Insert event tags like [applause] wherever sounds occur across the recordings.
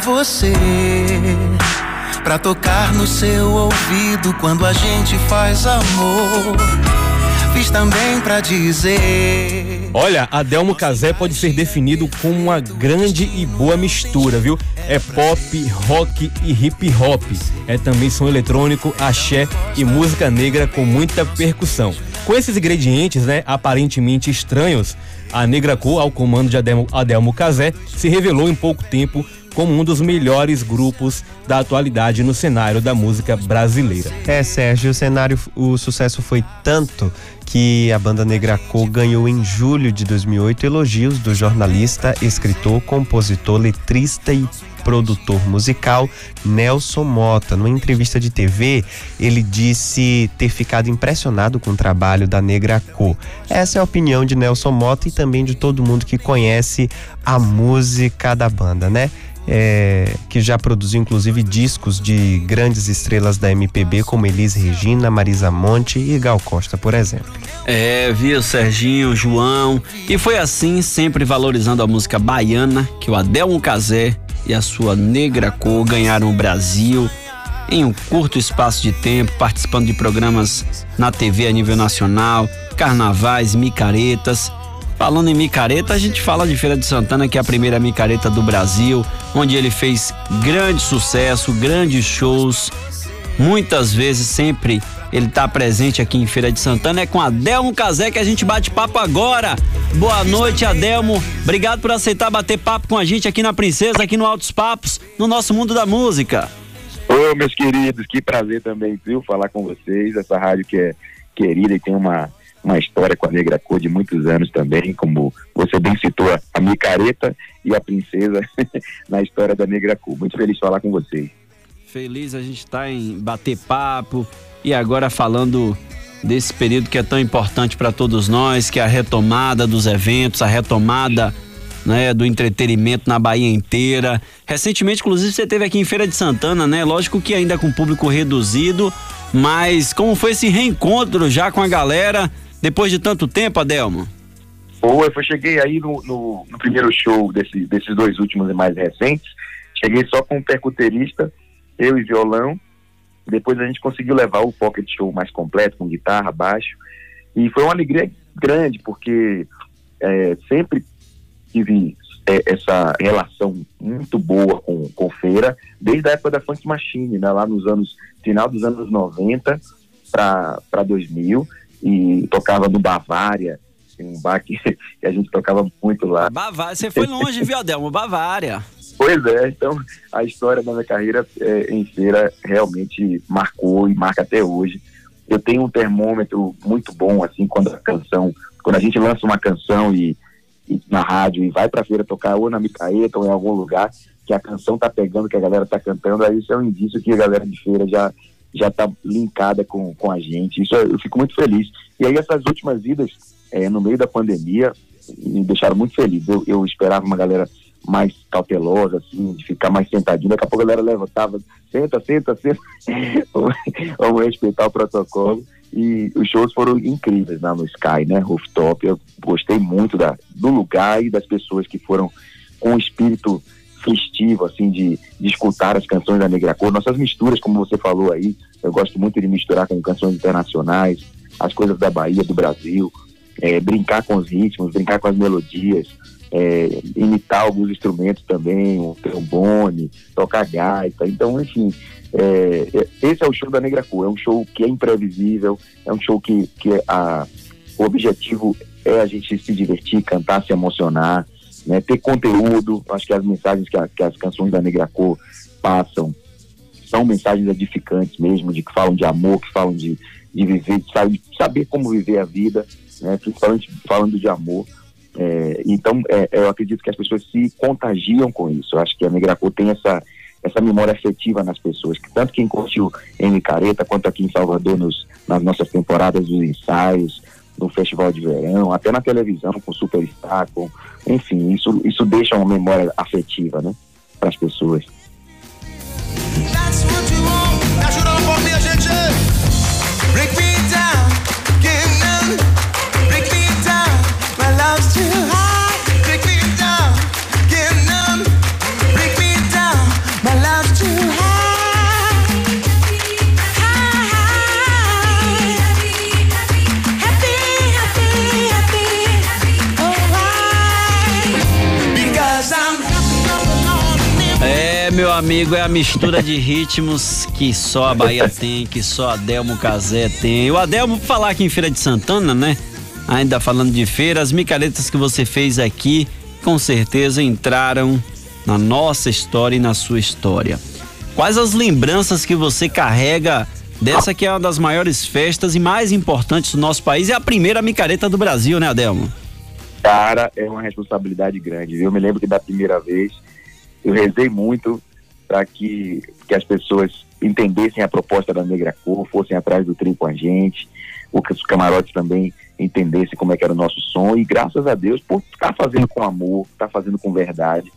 você. Pra tocar no seu ouvido quando a gente faz amor. Fiz também dizer. Olha, Adelmo Casé pode ser definido como uma grande e boa mistura, viu? É pop, rock e hip hop. É também som eletrônico, axé e música negra com muita percussão. Com esses ingredientes, né, aparentemente estranhos, a Negra Cor, ao comando de Adelmo Casé, se revelou em pouco tempo como um dos melhores grupos da atualidade no cenário da música brasileira. É, Sérgio, o cenário, o sucesso foi tanto que a banda Negra Cor ganhou em julho de 2008 elogios do jornalista, escritor, compositor, letrista e produtor musical Nelson Mota. Numa entrevista de TV, ele disse ter ficado impressionado com o trabalho da Negra Co. Essa é a opinião de Nelson Mota e também de todo mundo que conhece a música da banda, né? É, que já produziu inclusive discos de grandes estrelas da MPB como Elis Regina, Marisa Monte e Gal Costa, por exemplo. É, viu Serginho, João, e foi assim, sempre valorizando a música baiana, que o Adelmo Casé e a sua negra cor ganharam o Brasil em um curto espaço de tempo, participando de programas na TV a nível nacional, carnavais, micaretas. Falando em micareta, a gente fala de Feira de Santana, que é a primeira micareta do Brasil, onde ele fez grande sucesso, grandes shows, muitas vezes sempre ele está presente aqui em Feira de Santana. É com Adelmo Casé que a gente bate papo agora. Boa noite, Adelmo. Obrigado por aceitar bater papo com a gente aqui na Princesa, aqui no Altos Papos, no nosso mundo da música. Ô, meus queridos, que prazer também, viu, falar com vocês. Essa rádio que é querida e tem uma, uma história com a Negra Cor de muitos anos também, como você bem citou, a Micareta e a Princesa [laughs] na história da Negra Cor. Muito feliz de falar com vocês. Feliz a gente estar tá em bater papo, e agora falando desse período que é tão importante para todos nós, que é a retomada dos eventos, a retomada né, do entretenimento na Bahia inteira. Recentemente, inclusive, você teve aqui em Feira de Santana, né? Lógico que ainda com público reduzido, mas como foi esse reencontro já com a galera depois de tanto tempo, Adelmo? Foi, eu cheguei aí no, no, no primeiro show desse, desses dois últimos e mais recentes. Cheguei só com um percuterista, eu e violão, depois a gente conseguiu levar o pocket show mais completo, com guitarra, baixo. E foi uma alegria grande, porque é, sempre tive é, essa relação muito boa com, com feira, desde a época da Funk Machine, né, lá nos anos, final dos anos 90 para 2000, e tocava no Bavária, um bar que, [laughs] que, a gente tocava muito lá. Bavária, você foi longe, viu, Adelmo? Bavária. [laughs] Pois é, então a história da minha carreira é, em feira realmente marcou e marca até hoje. Eu tenho um termômetro muito bom, assim, quando a canção, quando a gente lança uma canção e, e na rádio e vai pra feira tocar ou na micaeta ou em algum lugar, que a canção tá pegando, que a galera tá cantando, aí isso é um indício que a galera de feira já já tá linkada com, com a gente. Isso eu fico muito feliz. E aí essas últimas idas, é, no meio da pandemia, me deixaram muito feliz. Eu, eu esperava uma galera mais cautelosa, assim, de ficar mais sentadinho. Daqui a pouco a galera levantava, senta, senta, senta. [laughs] Vamos respeitar o protocolo. E os shows foram incríveis lá no Sky, né? Rooftop. Eu gostei muito da, do lugar e das pessoas que foram com o espírito festivo, assim, de, de escutar as canções da Negra Cor. Nossas misturas, como você falou aí, eu gosto muito de misturar com canções internacionais, as coisas da Bahia, do Brasil, é, brincar com os ritmos, brincar com as melodias é, imitar alguns instrumentos também, um trombone, tocar gaita. Então, enfim, é, é, esse é o show da Negra Cor. É um show que é imprevisível, é um show que, que a, o objetivo é a gente se divertir, cantar, se emocionar, né, ter conteúdo. Acho que as mensagens que, a, que as canções da Negra Cor passam são mensagens edificantes mesmo, de que falam de amor, que falam de, de viver, de saber, como viver a vida, né, principalmente falando de amor. É, então, é, eu acredito que as pessoas se contagiam com isso. Eu acho que a Migracô tem essa, essa memória afetiva nas pessoas, que tanto quem curtiu em Micareta, quanto aqui em Salvador, nos, nas nossas temporadas dos ensaios, no festival de verão, até na televisão, com Superstar, com, enfim, isso, isso deixa uma memória afetiva, né, para as pessoas. That's what you amigo, é a mistura de ritmos que só a Bahia [laughs] tem, que só a Delmo Casé tem. O Adelmo, falar aqui em Feira de Santana, né? Ainda falando de feira, as micaretas que você fez aqui, com certeza entraram na nossa história e na sua história. Quais as lembranças que você carrega dessa que é uma das maiores festas e mais importantes do nosso país? É a primeira micareta do Brasil, né, Adelmo? Cara, é uma responsabilidade grande. Eu me lembro que da primeira vez eu rezei muito para que, que as pessoas entendessem a proposta da Negra Cor, fossem atrás do trio com a gente, ou que os camarotes também entendessem como é que era o nosso som. E graças a Deus, por estar fazendo com amor, estar fazendo com verdade,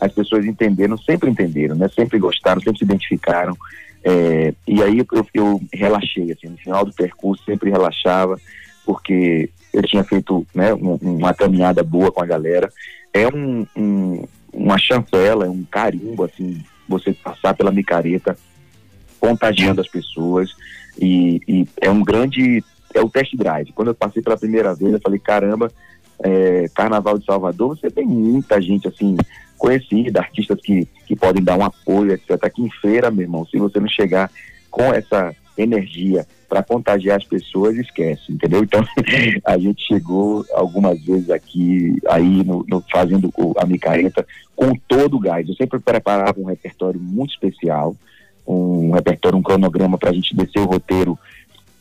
as pessoas entenderam, sempre entenderam, né? Sempre gostaram, sempre se identificaram. É, e aí eu, eu relaxei, assim, no final do percurso sempre relaxava, porque eu tinha feito né, um, uma caminhada boa com a galera. É um, um, uma chancela, um carimbo, assim, você passar pela micareta, contagiando as pessoas, e, e é um grande, é o test drive. Quando eu passei pela primeira vez, eu falei, caramba, é, Carnaval de Salvador, você tem muita gente, assim, conhecida, artistas que, que podem dar um apoio, etc. Aqui em feira, meu irmão, se você não chegar com essa energia para contagiar as pessoas, esquece, entendeu? Então, [laughs] a gente chegou algumas vezes aqui, aí, no, no fazendo a micareta, com todo o gás. Eu sempre preparava um repertório muito especial, um repertório, um cronograma para a gente descer o roteiro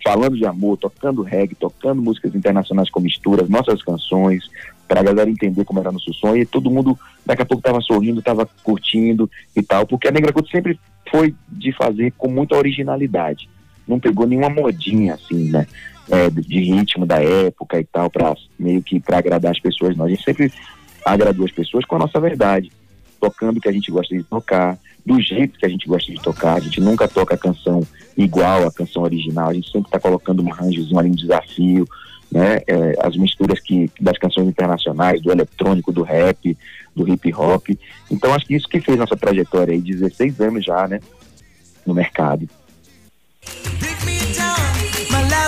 falando de amor, tocando reggae, tocando músicas internacionais com misturas, nossas canções, para a galera entender como era nosso sonho. E todo mundo, daqui a pouco, estava sorrindo, estava curtindo e tal, porque a Negra Couto sempre foi de fazer com muita originalidade. Não pegou nenhuma modinha, assim, né? É, de ritmo da época e tal, para meio que para agradar as pessoas. Não. A gente sempre agradou as pessoas com a nossa verdade, tocando o que a gente gosta de tocar, do jeito que a gente gosta de tocar. A gente nunca toca a canção igual à canção original, a gente sempre está colocando um arranjozinho ali, um desafio, né? É, as misturas que das canções internacionais, do eletrônico, do rap, do hip hop. Então acho que isso que fez nossa trajetória aí, 16 anos já, né? No mercado.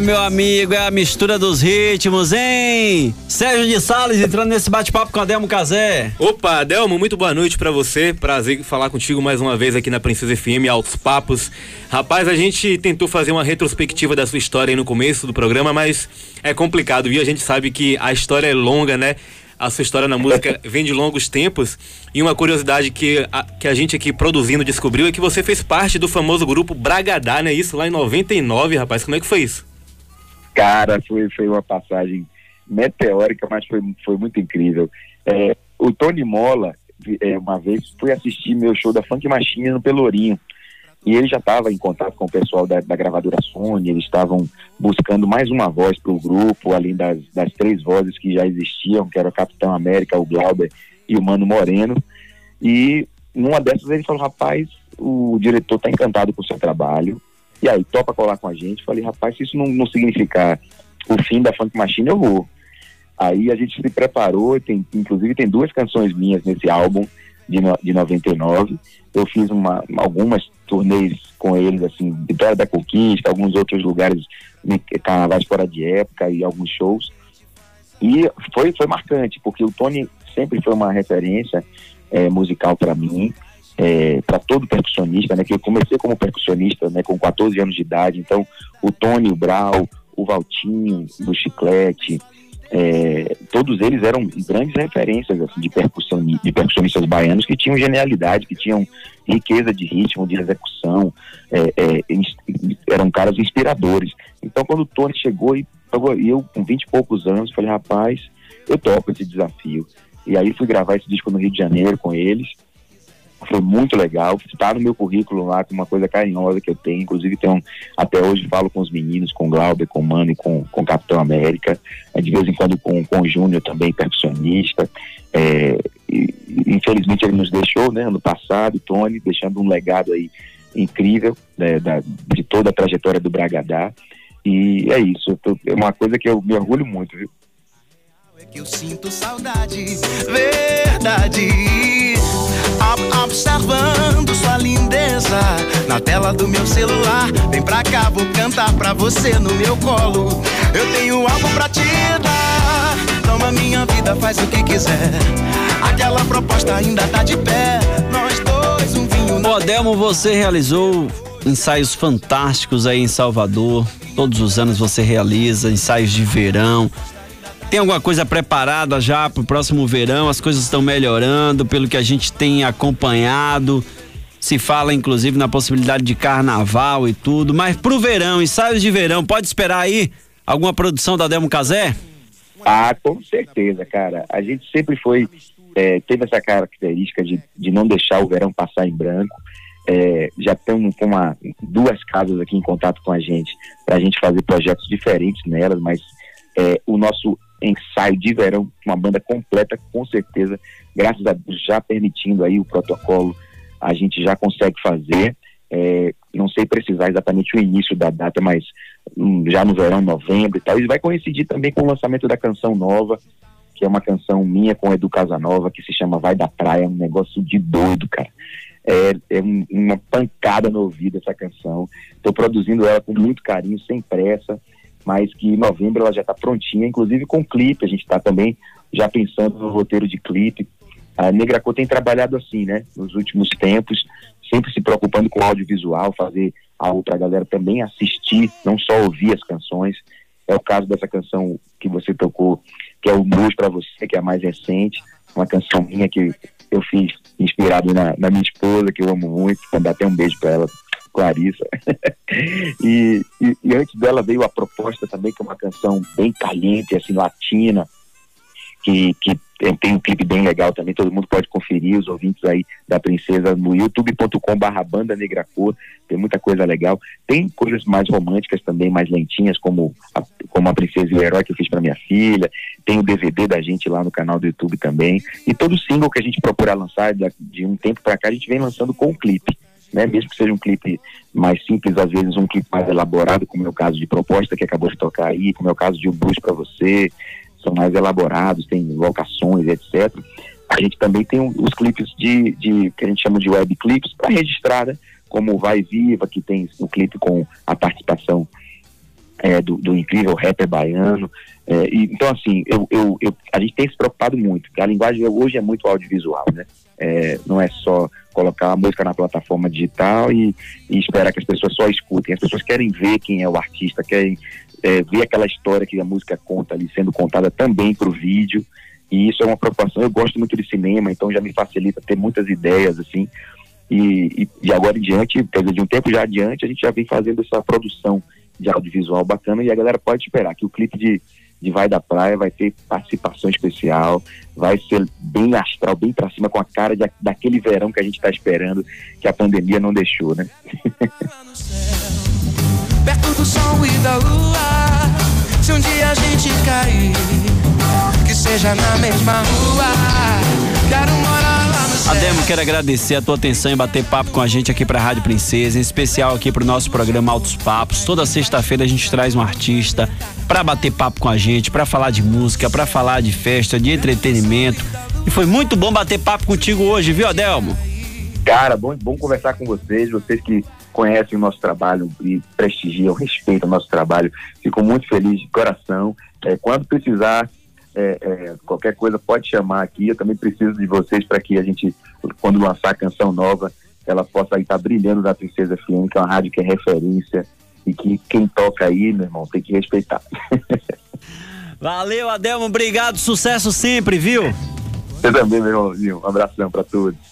meu amigo, é a mistura dos ritmos, hein? Sérgio de Salles entrando nesse bate-papo com a Delmo Casé. Opa, Delmo, muito boa noite para você. Prazer falar contigo mais uma vez aqui na Princesa FM, Altos Papos. Rapaz, a gente tentou fazer uma retrospectiva da sua história aí no começo do programa, mas é complicado, viu? A gente sabe que a história é longa, né? a sua história na música [laughs] vem de longos tempos. E uma curiosidade que a, que a gente aqui produzindo descobriu é que você fez parte do famoso grupo Bragadá, né? Isso lá em 99, rapaz. Como é que foi isso? Cara, foi, foi uma passagem meteórica, mas foi, foi muito incrível. É, o Tony Mola, é, uma vez, fui assistir meu show da Funk Machine no Pelourinho. E ele já estava em contato com o pessoal da, da gravadora Sony, eles estavam buscando mais uma voz para o grupo, além das, das três vozes que já existiam, que era o Capitão América, o Glauber e o Mano Moreno. E numa dessas ele falou, rapaz, o diretor está encantado com o seu trabalho, e aí, topa colar com a gente. Falei, rapaz, se isso não, não significar o fim da Funk Machine, eu vou. Aí a gente se preparou, tem, inclusive tem duas canções minhas nesse álbum de, no, de 99. Eu fiz uma, algumas turnês com eles, assim, Vitória da Conquista, alguns outros lugares, carnavais fora de época e alguns shows. E foi, foi marcante, porque o Tony sempre foi uma referência é, musical para mim, é, para todo percussionista, né? Que eu comecei como percussionista, né? Com 14 anos de idade, então o Tony, o Brau, o Valtinho, do Chiclete, é, todos eles eram grandes referências assim, de, percussão, de percussionistas baianos que tinham genialidade, que tinham riqueza de ritmo, de execução, é, é, eram caras inspiradores. Então, quando o Tony chegou e eu, com 20 e poucos anos, falei, rapaz, eu topo esse desafio. E aí fui gravar esse disco no Rio de Janeiro com eles. Foi muito legal. Está no meu currículo lá com uma coisa carinhosa que eu tenho. Inclusive, tenho, até hoje falo com os meninos, com o Glauber, com o Mano e com, com o Capitão América. É, de vez em quando com, com o Júnior também, percussionista. É, e, infelizmente ele nos deixou, né, ano passado, Tony, deixando um legado aí incrível né, da, de toda a trajetória do Bragadá. E é isso, tô, é uma coisa que eu me orgulho muito, viu? É que eu sinto saudade, verdade. Observando sua lindeza na tela do meu celular. Vem pra cá, vou cantar pra você no meu colo. Eu tenho algo pra te dar. Toma minha vida, faz o que quiser. Aquela proposta ainda tá de pé. Nós dois, um vinho. Na... Odelmo, você realizou ensaios fantásticos aí em Salvador. Todos os anos você realiza ensaios de verão. Tem alguma coisa preparada já para o próximo verão? As coisas estão melhorando, pelo que a gente tem acompanhado. Se fala inclusive na possibilidade de carnaval e tudo, mas para o verão, ensaios de verão, pode esperar aí alguma produção da Demo Casé? Ah, com certeza, cara. A gente sempre foi, é, teve essa característica de, de não deixar o verão passar em branco. É, já temos uma, duas casas aqui em contato com a gente para a gente fazer projetos diferentes nelas, mas é, o nosso ensaio de verão, uma banda completa, com certeza, graças a Deus, já permitindo aí o protocolo, a gente já consegue fazer. É, não sei precisar exatamente o início da data, mas hum, já no verão, novembro e tal. E vai coincidir também com o lançamento da canção nova, que é uma canção minha com Edu Casanova, que se chama Vai da Praia, um negócio de doido, cara. É, é um, uma pancada no ouvido essa canção. Estou produzindo ela com muito carinho, sem pressa mas que em novembro ela já está prontinha, inclusive com clipe. A gente está também já pensando no roteiro de clipe. A Negracô tem trabalhado assim, né, nos últimos tempos, sempre se preocupando com o audiovisual, fazer algo para a galera também assistir, não só ouvir as canções. É o caso dessa canção que você tocou, que é o Blues para Você, que é a mais recente, uma canção minha que eu fiz inspirado na, na minha esposa, que eu amo muito, mandar até um beijo para ela Clarissa. [laughs] e, e, e, antes dela veio a proposta também, que é uma canção bem caliente, assim, latina, que, que tem, um clipe bem legal também, todo mundo pode conferir, os ouvintes aí da Princesa no youtube.com barra banda negra cor, tem muita coisa legal. Tem coisas mais românticas também, mais lentinhas, como a, como a Princesa e o Herói que eu fiz para minha filha, tem o DVD da gente lá no canal do YouTube também, e todo single que a gente procura lançar de, de um tempo para cá, a gente vem lançando com o clipe né? Mesmo que seja um clipe mais simples, às vezes um clipe mais elaborado, como é o caso de Proposta, que acabou de tocar aí, como é o caso de Um Blues para Você, são mais elaborados, tem locações, etc. A gente também tem os clipes de, de que a gente chama de web clips para registrar, né? Como Vai Viva, que tem um clipe com a participação é, do, do, incrível rapper baiano. É, e, então, assim, eu, eu, eu, a gente tem se preocupado muito, porque a linguagem hoje é muito audiovisual, né? É, não é só colocar a música na plataforma digital e, e, esperar que as pessoas só escutem. As pessoas querem ver quem é o artista, querem é, ver aquela história que a música conta ali sendo contada também para o vídeo. E isso é uma preocupação. Eu gosto muito de cinema, então já me facilita ter muitas ideias, assim. E, e, e agora em diante, quer dizer, de um tempo já adiante, a gente já vem fazendo essa produção de audiovisual bacana e a galera pode esperar que o clipe de de Vai da Praia vai ter participação especial, vai ser bem astral, bem pra cima, com a cara de, daquele verão que a gente tá esperando, que a pandemia não deixou, né? [laughs] Perto do sol e da lua, se um dia a gente cair, que seja na mesma rua, morar Ademo, quero agradecer a tua atenção em bater papo com a gente aqui para a Rádio Princesa, em especial aqui para o nosso programa Altos Papos. Toda sexta-feira a gente traz um artista para bater papo com a gente, para falar de música, para falar de festa, de entretenimento. E foi muito bom bater papo contigo hoje, viu, Adelmo? Cara, bom, bom conversar com vocês, vocês que conhecem o nosso trabalho e prestigiam, [laughs] respeitam o nosso trabalho. Fico muito feliz de coração. É, quando precisar, é, é, qualquer coisa pode chamar aqui. Eu também preciso de vocês para que a gente, quando lançar a canção nova, ela possa estar tá brilhando na Princesa FM, que é uma rádio que é referência e que quem toca aí, meu irmão, tem que respeitar. [laughs] Valeu, Adelmo, obrigado, sucesso sempre, viu? Você também, meu irmãozinho. Um abração para todos.